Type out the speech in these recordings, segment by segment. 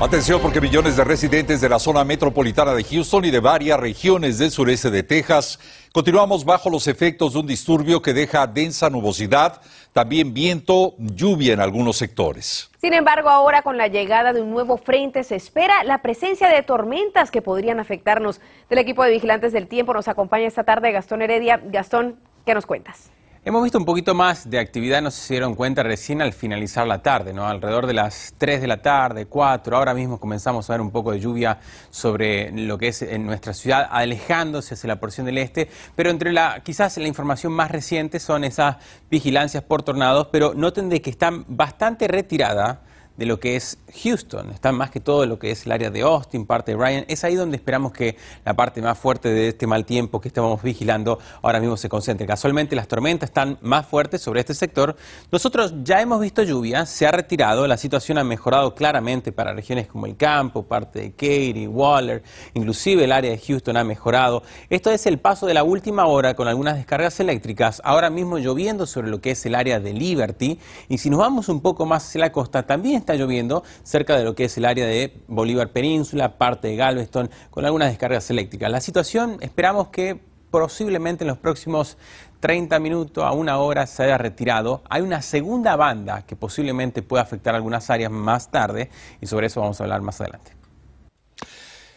Atención porque millones de residentes de la zona metropolitana de Houston y de varias regiones del sureste de Texas continuamos bajo los efectos de un disturbio que deja densa nubosidad, también viento, lluvia en algunos sectores. Sin embargo, ahora con la llegada de un nuevo frente se espera la presencia de tormentas que podrían afectarnos. Del equipo de vigilantes del tiempo nos acompaña esta tarde Gastón Heredia. Gastón, ¿qué nos cuentas? Hemos visto un poquito más de actividad, no sé si dieron cuenta recién al finalizar la tarde, ¿no? Alrededor de las 3 de la tarde, 4, ahora mismo comenzamos a ver un poco de lluvia sobre lo que es en nuestra ciudad, alejándose hacia la porción del este, pero entre la, quizás la información más reciente son esas vigilancias por tornados, pero noten de que están bastante retiradas de lo que es Houston, está más que todo lo que es el área de Austin, parte de Ryan. Es ahí donde esperamos que la parte más fuerte de este mal tiempo que estamos vigilando ahora mismo se concentre. Casualmente las tormentas están más fuertes sobre este sector. Nosotros ya hemos visto lluvia, se ha retirado, la situación ha mejorado claramente para regiones como el campo, parte de Katy, Waller, inclusive el área de Houston ha mejorado. Esto es el paso de la última hora con algunas descargas eléctricas, ahora mismo lloviendo sobre lo que es el área de Liberty. Y si nos vamos un poco más hacia la costa, también está lloviendo cerca de lo que es el área de Bolívar Península, parte de Galveston, con algunas descargas eléctricas. La situación esperamos que posiblemente en los próximos 30 minutos a una hora se haya retirado. Hay una segunda banda que posiblemente pueda afectar algunas áreas más tarde y sobre eso vamos a hablar más adelante.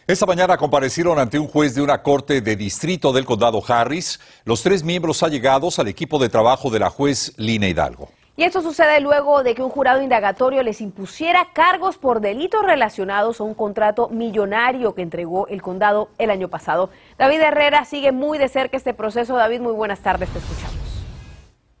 Esta mañana comparecieron ante un juez de una corte de distrito del condado Harris los tres miembros allegados al equipo de trabajo de la juez Lina Hidalgo. Y esto sucede luego de que un jurado indagatorio les impusiera cargos por delitos relacionados a un contrato millonario que entregó el condado el año pasado. David Herrera sigue muy de cerca este proceso. David, muy buenas tardes, te escuchamos.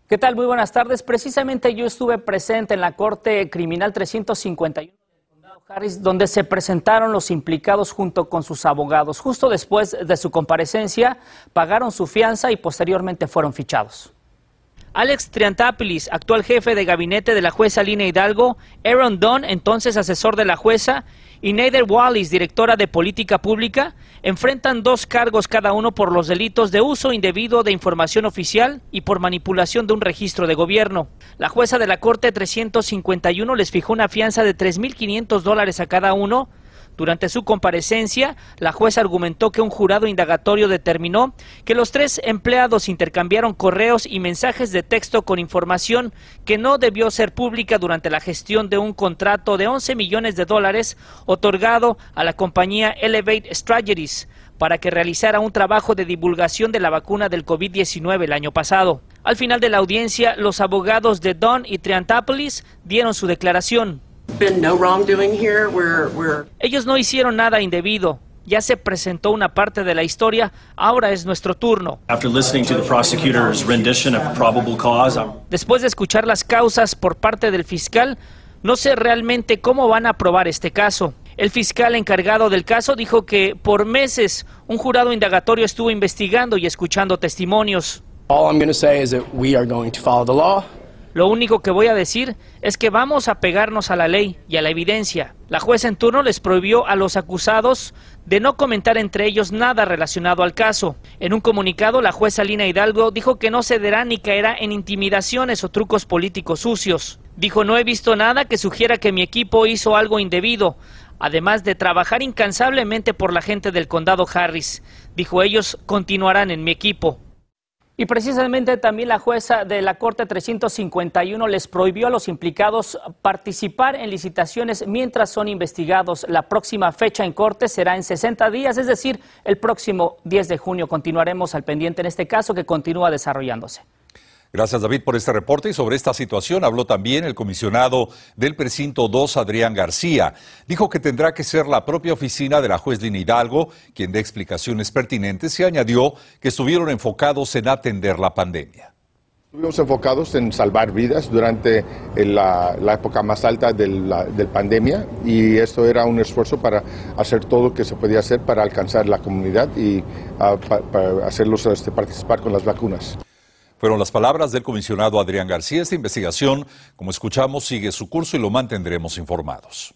¿Qué tal? Muy buenas tardes. Precisamente yo estuve presente en la Corte Criminal 351 del condado Harris, donde se presentaron los implicados junto con sus abogados. Justo después de su comparecencia, pagaron su fianza y posteriormente fueron fichados. Alex Triantapilis, actual jefe de gabinete de la jueza Lina Hidalgo, Aaron Dunn, entonces asesor de la jueza, y Nader Wallis, directora de política pública, enfrentan dos cargos cada uno por los delitos de uso indebido de información oficial y por manipulación de un registro de gobierno. La jueza de la Corte 351 les fijó una fianza de 3.500 dólares a cada uno durante su comparecencia, la jueza argumentó que un jurado indagatorio determinó que los tres empleados intercambiaron correos y mensajes de texto con información que no debió ser pública durante la gestión de un contrato de 11 millones de dólares otorgado a la compañía Elevate Strategies para que realizara un trabajo de divulgación de la vacuna del COVID-19 el año pasado. Al final de la audiencia, los abogados de Don y Triantapolis dieron su declaración. Ellos no hicieron nada indebido. Ya se presentó una parte de la historia, ahora es nuestro turno. Después de escuchar las causas por parte del fiscal, no sé realmente cómo van a probar este caso. El fiscal encargado del caso dijo que por meses un jurado indagatorio estuvo investigando y escuchando testimonios. Lo único que voy a decir es que vamos a pegarnos a la ley y a la evidencia. La jueza en turno les prohibió a los acusados de no comentar entre ellos nada relacionado al caso. En un comunicado, la jueza Lina Hidalgo dijo que no cederá ni caerá en intimidaciones o trucos políticos sucios. Dijo, no he visto nada que sugiera que mi equipo hizo algo indebido, además de trabajar incansablemente por la gente del condado Harris. Dijo, ellos continuarán en mi equipo. Y precisamente también la jueza de la Corte 351 les prohibió a los implicados participar en licitaciones mientras son investigados. La próxima fecha en corte será en 60 días, es decir, el próximo 10 de junio. Continuaremos al pendiente en este caso que continúa desarrollándose. Gracias David por este reporte y sobre esta situación habló también el comisionado del precinto 2, Adrián García. Dijo que tendrá que ser la propia oficina de la juez Lina Hidalgo quien dé explicaciones pertinentes y añadió que estuvieron enfocados en atender la pandemia. Estuvimos enfocados en salvar vidas durante la, época más alta de la pandemia y esto era un esfuerzo para hacer todo lo que se podía hacer para alcanzar la comunidad y ah, hacerlos este, participar con las vacunas. Fueron las palabras del comisionado Adrián García. Esta investigación, como escuchamos, sigue su curso y lo mantendremos informados.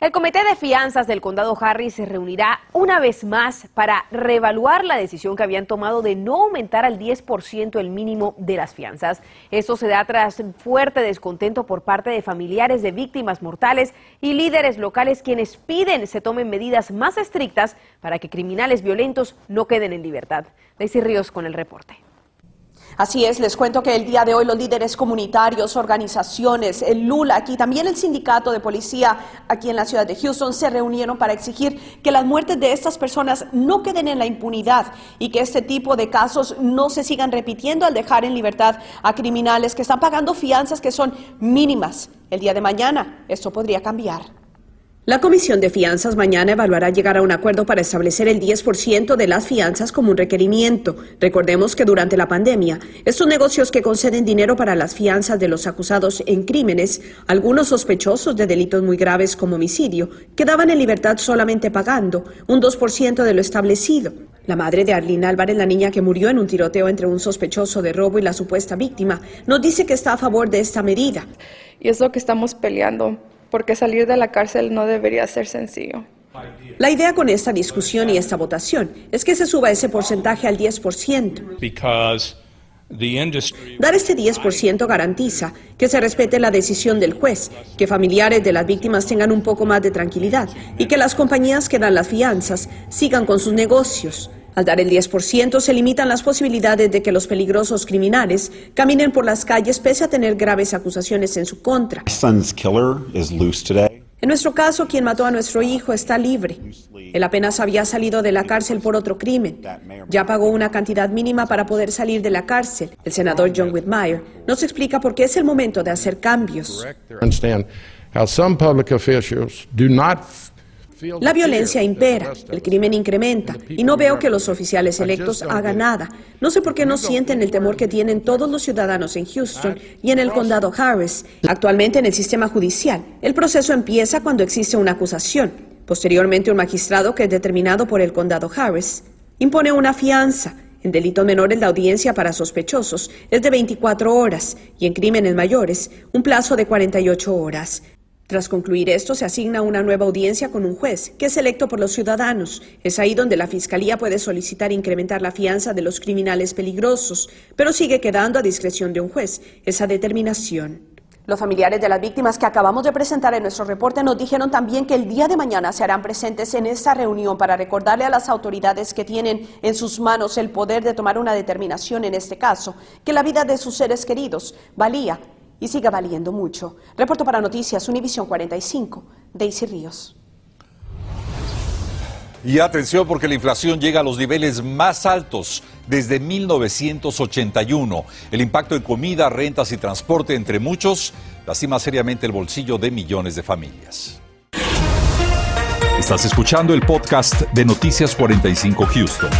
El Comité de Fianzas del Condado Harris se reunirá una vez más para reevaluar la decisión que habían tomado de no aumentar al 10% el mínimo de las fianzas. Esto se da tras fuerte descontento por parte de familiares de víctimas mortales y líderes locales quienes piden se tomen medidas más estrictas para que criminales violentos no queden en libertad. Daisy Ríos con el reporte. Así es, les cuento que el día de hoy los líderes comunitarios, organizaciones, el LULA aquí, también el sindicato de policía aquí en la ciudad de Houston se reunieron para exigir que las muertes de estas personas no queden en la impunidad y que este tipo de casos no se sigan repitiendo al dejar en libertad a criminales que están pagando fianzas que son mínimas. El día de mañana esto podría cambiar. La Comisión de Fianzas mañana evaluará llegar a un acuerdo para establecer el 10% de las fianzas como un requerimiento. Recordemos que durante la pandemia, estos negocios que conceden dinero para las fianzas de los acusados en crímenes, algunos sospechosos de delitos muy graves como homicidio, quedaban en libertad solamente pagando un 2% de lo establecido. La madre de Arlene Álvarez, la niña que murió en un tiroteo entre un sospechoso de robo y la supuesta víctima, nos dice que está a favor de esta medida. Y es lo que estamos peleando porque salir de la cárcel no debería ser sencillo. La idea con esta discusión y esta votación es que se suba ese porcentaje al 10%. Dar este 10% garantiza que se respete la decisión del juez, que familiares de las víctimas tengan un poco más de tranquilidad y que las compañías que dan las fianzas sigan con sus negocios. Al dar el 10%, se limitan las posibilidades de que los peligrosos criminales caminen por las calles pese a tener graves acusaciones en su contra. En nuestro caso, quien mató a nuestro hijo está libre. Él apenas había salido de la cárcel por otro crimen. Ya pagó una cantidad mínima para poder salir de la cárcel. El senador John Whitmire nos explica por qué es el momento de hacer cambios. La violencia impera, el crimen incrementa y no veo que los oficiales electos hagan nada. No sé por qué no sienten el temor que tienen todos los ciudadanos en Houston y en el condado Harris. Actualmente en el sistema judicial, el proceso empieza cuando existe una acusación. Posteriormente, un magistrado que es determinado por el condado Harris impone una fianza. En delitos menores la audiencia para sospechosos es de 24 horas y en crímenes mayores un plazo de 48 horas. Tras concluir esto, se asigna una nueva audiencia con un juez, que es electo por los ciudadanos. Es ahí donde la Fiscalía puede solicitar incrementar la fianza de los criminales peligrosos, pero sigue quedando a discreción de un juez esa determinación. Los familiares de las víctimas que acabamos de presentar en nuestro reporte nos dijeron también que el día de mañana se harán presentes en esta reunión para recordarle a las autoridades que tienen en sus manos el poder de tomar una determinación en este caso, que la vida de sus seres queridos valía y sigue valiendo mucho. Reporto para Noticias Univisión 45, Daisy Ríos. Y atención porque la inflación llega a los niveles más altos desde 1981. El impacto en comida, rentas y transporte, entre muchos, lastima seriamente el bolsillo de millones de familias. Estás escuchando el podcast de Noticias 45 Houston.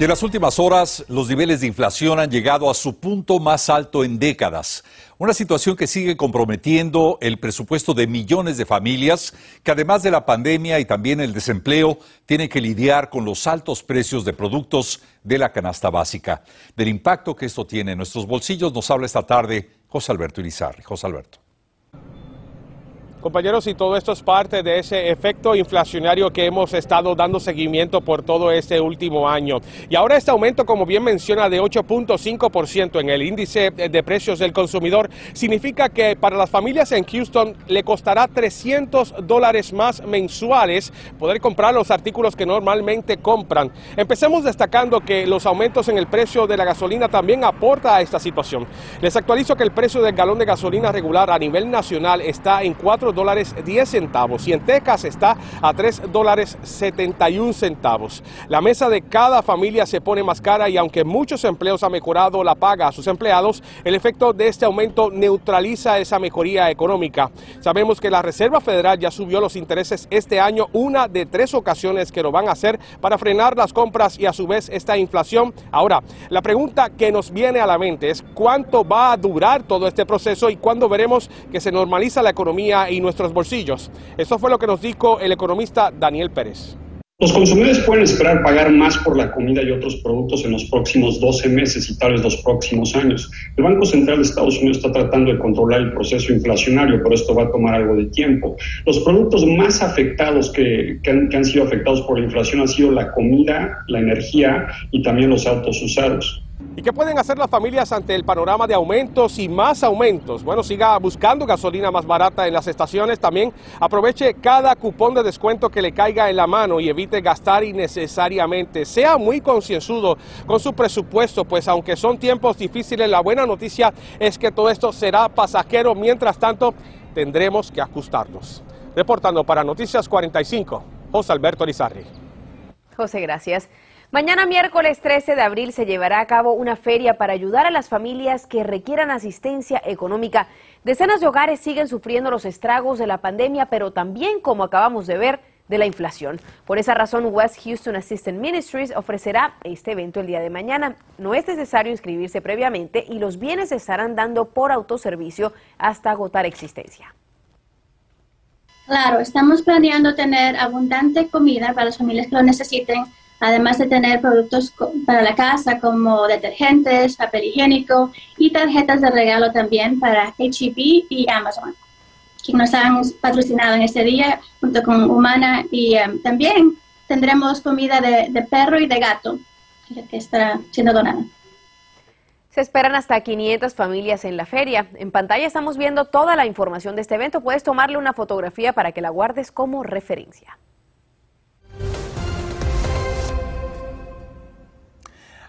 Y en las últimas horas, los niveles de inflación han llegado a su punto más alto en décadas. Una situación que sigue comprometiendo el presupuesto de millones de familias que además de la pandemia y también el desempleo, tienen que lidiar con los altos precios de productos de la canasta básica. Del impacto que esto tiene en nuestros bolsillos nos habla esta tarde José Alberto Irizarry. José Alberto. Compañeros, y todo esto es parte de ese efecto inflacionario que hemos estado dando seguimiento por todo este último año. Y ahora este aumento, como bien menciona, de 8.5% en el índice de precios del consumidor, significa que para las familias en Houston le costará 300 dólares más mensuales poder comprar los artículos que normalmente compran. Empecemos destacando que los aumentos en el precio de la gasolina también aporta a esta situación. Les actualizo que el precio del galón de gasolina regular a nivel nacional está en 4 dólares 10 centavos y en Texas está a 3 dólares 71 centavos. La mesa de cada familia se pone más cara y aunque muchos empleos han mejorado la paga a sus empleados, el efecto de este aumento neutraliza esa mejoría económica. Sabemos que la Reserva Federal ya subió los intereses este año una de tres ocasiones que lo van a hacer para frenar las compras y a su vez esta inflación. Ahora, la pregunta que nos viene a la mente es cuánto va a durar todo este proceso y cuándo veremos que se normaliza la economía nuestros bolsillos. Eso fue lo que nos dijo el economista Daniel Pérez. Los consumidores pueden esperar pagar más por la comida y otros productos en los próximos 12 meses y tal vez los próximos años. El Banco Central de Estados Unidos está tratando de controlar el proceso inflacionario, pero esto va a tomar algo de tiempo. Los productos más afectados que, han, que han sido afectados por la inflación han sido la comida, la energía y también los autos usados. ¿Y qué pueden hacer las familias ante el panorama de aumentos y más aumentos? Bueno, siga buscando gasolina más barata en las estaciones. También aproveche cada cupón de descuento que le caiga en la mano y evite gastar innecesariamente. Sea muy concienzudo con su presupuesto, pues aunque son tiempos difíciles, la buena noticia es que todo esto será pasajero. Mientras tanto, tendremos que ajustarnos. Reportando para Noticias 45, José Alberto Lizarri. José, gracias. Mañana miércoles 13 de abril se llevará a cabo una feria para ayudar a las familias que requieran asistencia económica. Decenas de hogares siguen sufriendo los estragos de la pandemia, pero también, como acabamos de ver, de la inflación. Por esa razón, West Houston Assistant Ministries ofrecerá este evento el día de mañana. No es necesario inscribirse previamente y los bienes se estarán dando por autoservicio hasta agotar existencia. Claro, estamos planeando tener abundante comida para las familias que lo necesiten además de tener productos para la casa como detergentes, papel higiénico y tarjetas de regalo también para HEB y Amazon, que nos han patrocinado en este día junto con Humana y em, también tendremos comida de, perro y de gato que estará siendo donada. Se esperan hasta 500 familias en la feria. En pantalla estamos viendo toda la información de este evento. Puedes tomarle una fotografía para que la guardes como referencia.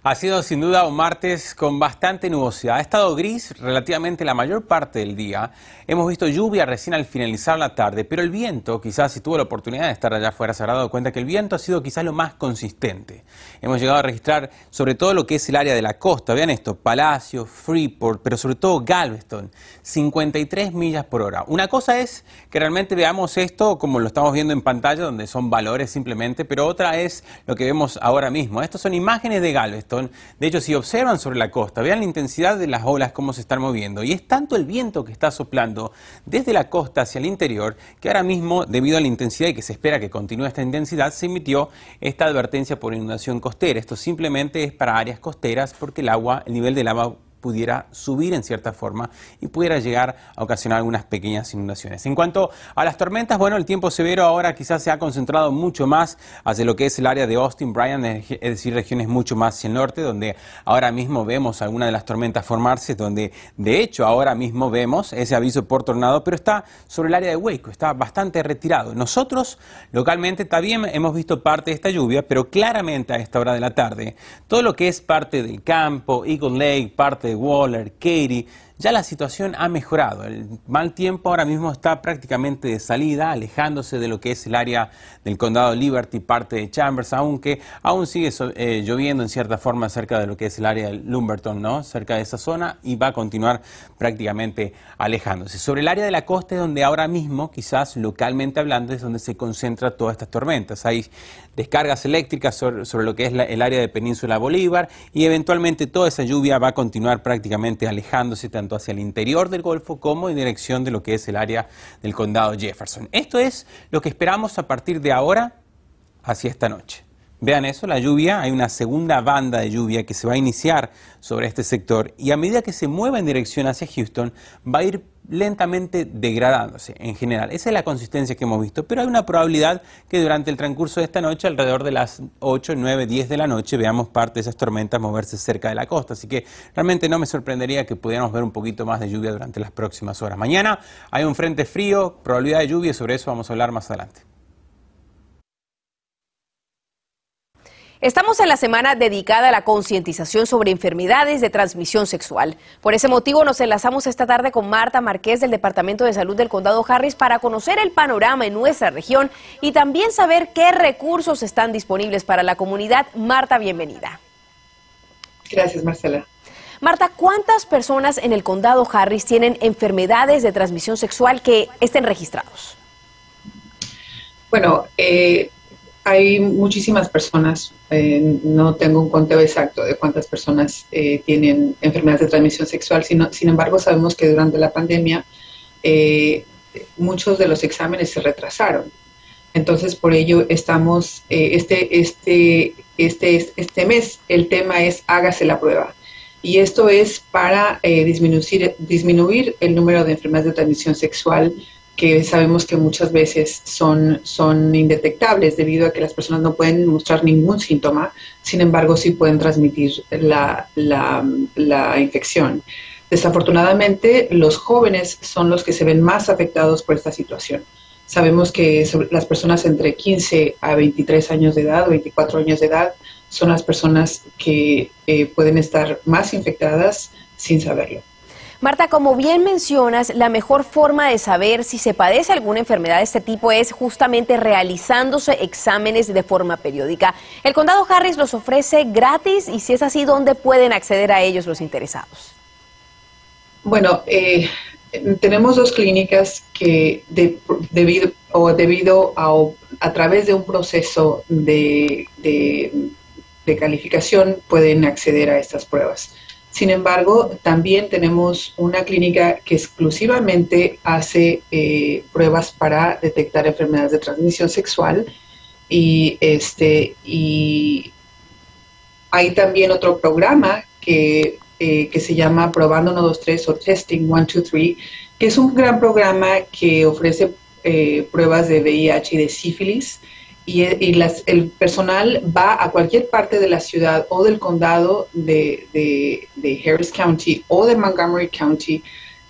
Ha sido sin duda un martes con bastante nubosidad. Ha estado gris relativamente la mayor parte del día. Hemos visto lluvia recién al finalizar la tarde, pero el viento, quizás si tuvo la oportunidad de estar allá afuera, se habrá dado cuenta que el viento ha sido quizás lo más consistente. Hemos llegado a registrar sobre todo lo que es el área de la costa. Vean esto, Palacio, Freeport, pero sobre todo Galveston, 53 millas por hora. Una cosa es que realmente veamos esto como lo estamos viendo en pantalla, donde son valores simplemente, pero otra es lo que vemos ahora mismo. Estas son imágenes de Galveston de hecho, si observan sobre la costa, vean la intensidad de las olas, cómo se están moviendo. Y es tanto el viento que está soplando desde la costa hacia el interior que ahora mismo, debido a la intensidad y que se espera que continúe esta intensidad, se emitió esta advertencia por inundación costera. Esto simplemente es para áreas costeras porque el agua, el nivel del agua pudiera subir en cierta forma y pudiera llegar a ocasionar algunas pequeñas inundaciones. En cuanto a las tormentas, bueno, el tiempo severo ahora quizás se ha concentrado mucho más hacia lo que es el área de Austin, Bryan, es decir, regiones mucho más hacia el norte, donde ahora mismo vemos algunas de las tormentas formarse, donde de hecho ahora mismo vemos ese aviso por tornado, pero está sobre el área de Waco, está bastante retirado. Nosotros localmente también hemos visto parte de esta lluvia, pero claramente a esta hora de la tarde, todo lo que es parte del campo, Eagle Lake, parte Waller, Katie, ya la situación ha mejorado. El mal tiempo ahora mismo está prácticamente de salida, alejándose de lo que es el área del condado Liberty, parte de Chambers, aunque aún sigue eh, lloviendo en cierta forma cerca de lo que es el área de Lumberton, ¿no? cerca de esa zona, y va a continuar prácticamente alejándose. Sobre el área de la costa, donde ahora mismo, quizás localmente hablando, es donde se concentra todas estas tormentas. Hay descargas eléctricas sobre, lo que es el área de Península Bolívar y eventualmente toda esa lluvia va a continuar prácticamente alejándose tanto hacia el interior del Golfo como en dirección de lo que es el área del condado Jefferson. Esto es lo que esperamos a partir de ahora hacia esta noche. Vean eso, la lluvia, hay una segunda banda de lluvia que se va a iniciar sobre este sector y a medida que se mueva en dirección hacia Houston va a ir lentamente degradándose en general. Esa es la consistencia que hemos visto, pero hay una probabilidad que durante el transcurso de esta noche, alrededor de las 8, 9, 10 de la noche, veamos parte de esas tormentas moverse cerca de la costa. Así que realmente no me sorprendería que pudiéramos ver un poquito más de lluvia durante las próximas horas. Mañana hay un frente frío, probabilidad de lluvia, sobre eso vamos a hablar más adelante. Estamos en la semana dedicada a la concientización sobre enfermedades de transmisión sexual. Por ese motivo nos enlazamos esta tarde con Marta Márquez del Departamento de Salud del Condado Harris para conocer el panorama en nuestra región y también saber qué recursos están disponibles para la comunidad. Marta, bienvenida. Gracias, Marcela. Marta, ¿cuántas personas en el Condado Harris tienen enfermedades de transmisión sexual que estén registrados? Bueno, eh, hay muchísimas personas, eh, no tengo un conteo exacto de cuántas personas eh, tienen enfermedades de transmisión sexual, sino, sin embargo sabemos que durante la pandemia eh, muchos de los exámenes se retrasaron. Entonces, por ello estamos, eh, este, este, este, este mes, el tema es hágase la prueba. Y esto es para eh, disminuir, disminuir el número de enfermedades de transmisión sexual que sabemos que muchas veces son, son indetectables debido a que las personas no pueden mostrar ningún síntoma, sin embargo sí pueden transmitir la, la, la infección. Desafortunadamente, los jóvenes son los que se ven más afectados por esta situación. Sabemos que las personas entre 15 a 23 años de edad o 24 años de edad son las personas que eh, pueden estar más infectadas sin saberlo. Marta, como bien mencionas, la mejor forma de saber si se padece alguna enfermedad de este tipo es justamente realizándose exámenes de forma periódica. El condado Harris los ofrece gratis y si es así, ¿dónde pueden acceder a ellos los interesados? Bueno, eh, tenemos dos clínicas que debido, o debido a, a, través de un proceso de, de, calificación pueden acceder a estas pruebas. Sin embargo, también tenemos una clínica que exclusivamente hace eh, pruebas para detectar enfermedades de transmisión sexual y este y hay también otro programa que eh, que se llama Probando 123 o Testing 123, que es un gran programa que ofrece eh, pruebas de VIH y de sífilis. Y, el personal va a cualquier parte de la ciudad o del condado de, Harris County o de Montgomery County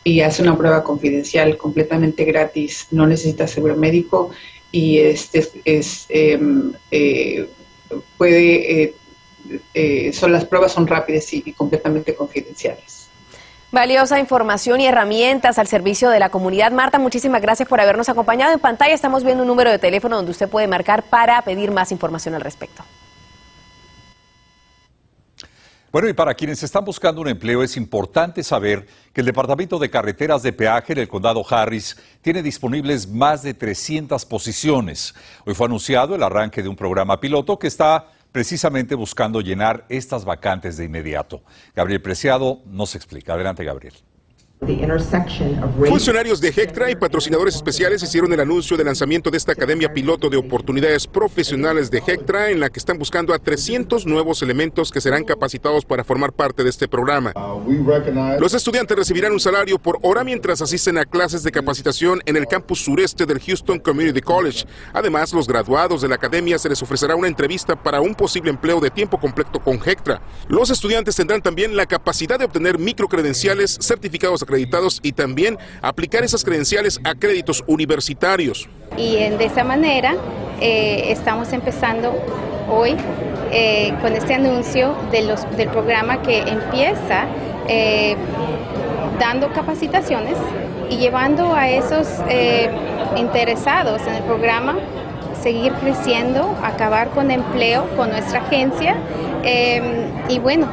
y hace una prueba confidencial completamente gratis, no necesita seguro médico y este es, em, eh, puede eh, son las pruebas son rápidas y, completamente confidenciales. Valiosa información y herramientas al servicio de la comunidad. Marta, muchísimas gracias por habernos acompañado. En pantalla estamos viendo un número de teléfono donde usted puede marcar para pedir más información al respecto. Bueno, y para quienes están buscando un empleo es importante saber que el Departamento de Carreteras de Peaje en el condado Harris tiene disponibles más de 300 posiciones. Hoy fue anunciado el arranque de un programa piloto que está precisamente buscando llenar estas vacantes de inmediato. Gabriel Preciado nos explica. Adelante, Gabriel. Funcionarios de Hectra y patrocinadores especiales hicieron el anuncio del lanzamiento de esta Academia Piloto de Oportunidades Profesionales de Hectra, en la que están buscando a 300 nuevos elementos que serán capacitados para formar parte de este programa. Los estudiantes recibirán un salario por hora mientras asisten a clases de capacitación en el campus sureste del Houston Community College. Además, los graduados de la academia se les ofrecerá una entrevista para un posible empleo de tiempo completo con Hectra. Los estudiantes tendrán también la capacidad de obtener microcredenciales, certificados y también aplicar esas credenciales a créditos universitarios. Y de esa manera eh, estamos empezando hoy eh, con este anuncio de los, del programa que empieza eh, dando capacitaciones y llevando a esos interesados en el programa seguir creciendo, acabar con empleo con nuestra agencia y bueno,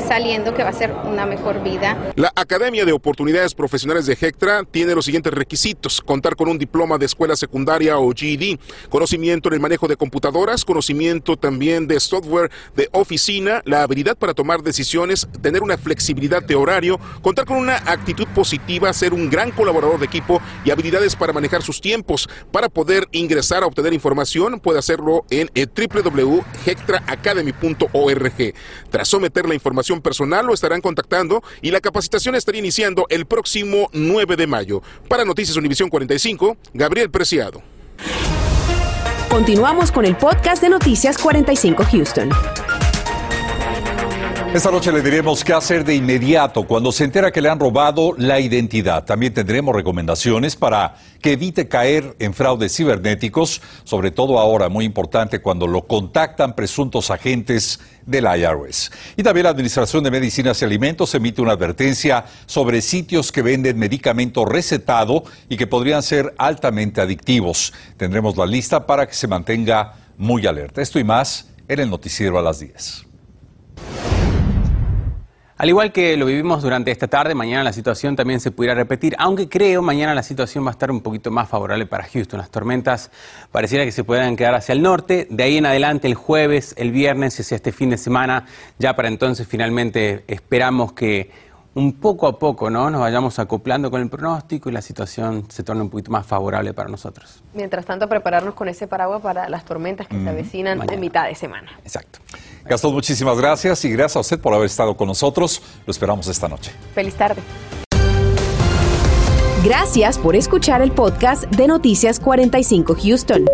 saliendo que va a ser una mejor vida. La Academia de Oportunidades Profesionales de Hectra tiene los siguientes requisitos. Contar con un diploma de escuela secundaria o GED, conocimiento en el manejo de computadoras, conocimiento también de software de oficina, la habilidad para tomar decisiones, tener una flexibilidad de horario, contar con una actitud positiva, ser un gran colaborador de equipo y habilidades para manejar sus tiempos. Para poder ingresar a obtener información, puede hacerlo en www.hectraacademy.org. Tras someter la información personal lo estarán contactando y la capacitación estaría iniciando el próximo 9 de mayo. Para Noticias Univisión 45, Gabriel Preciado. Continuamos con el podcast de Noticias 45 Houston. Esta noche le diremos qué hacer de inmediato cuando se entera que le han robado la identidad. También tendremos recomendaciones para que evite caer en fraudes cibernéticos, sobre todo ahora, muy importante, cuando lo contactan presuntos agentes del IRS. Y también la Administración de Medicinas y Alimentos emite una advertencia sobre sitios que venden medicamento recetado y que podrían ser altamente adictivos. Tendremos la lista para que se mantenga muy alerta. Esto y más en el noticiero a las 10. Al igual que lo vivimos durante esta tarde, mañana la situación también se pudiera repetir, aunque creo mañana la situación va a estar un poquito más favorable para Houston. Las tormentas pareciera que se puedan quedar hacia el norte, de ahí en adelante el jueves, el viernes, hacia este fin de semana, ya para entonces finalmente esperamos que un poco a poco ¿no? nos vayamos acoplando con el pronóstico y la situación se torne un poquito más favorable para nosotros. Mientras tanto, prepararnos con ese paraguas para las tormentas que se avecinan en mitad de semana. Exacto. Gastón, muchísimas gracias y gracias a usted por haber estado con nosotros. Lo esperamos esta noche. Feliz tarde. Gracias por escuchar el podcast de Noticias 45 Houston.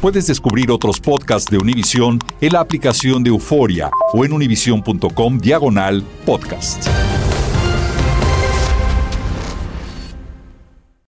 Puedes descubrir otros podcasts de Univision en la aplicación de Euforia o en univision.com diagonal podcast.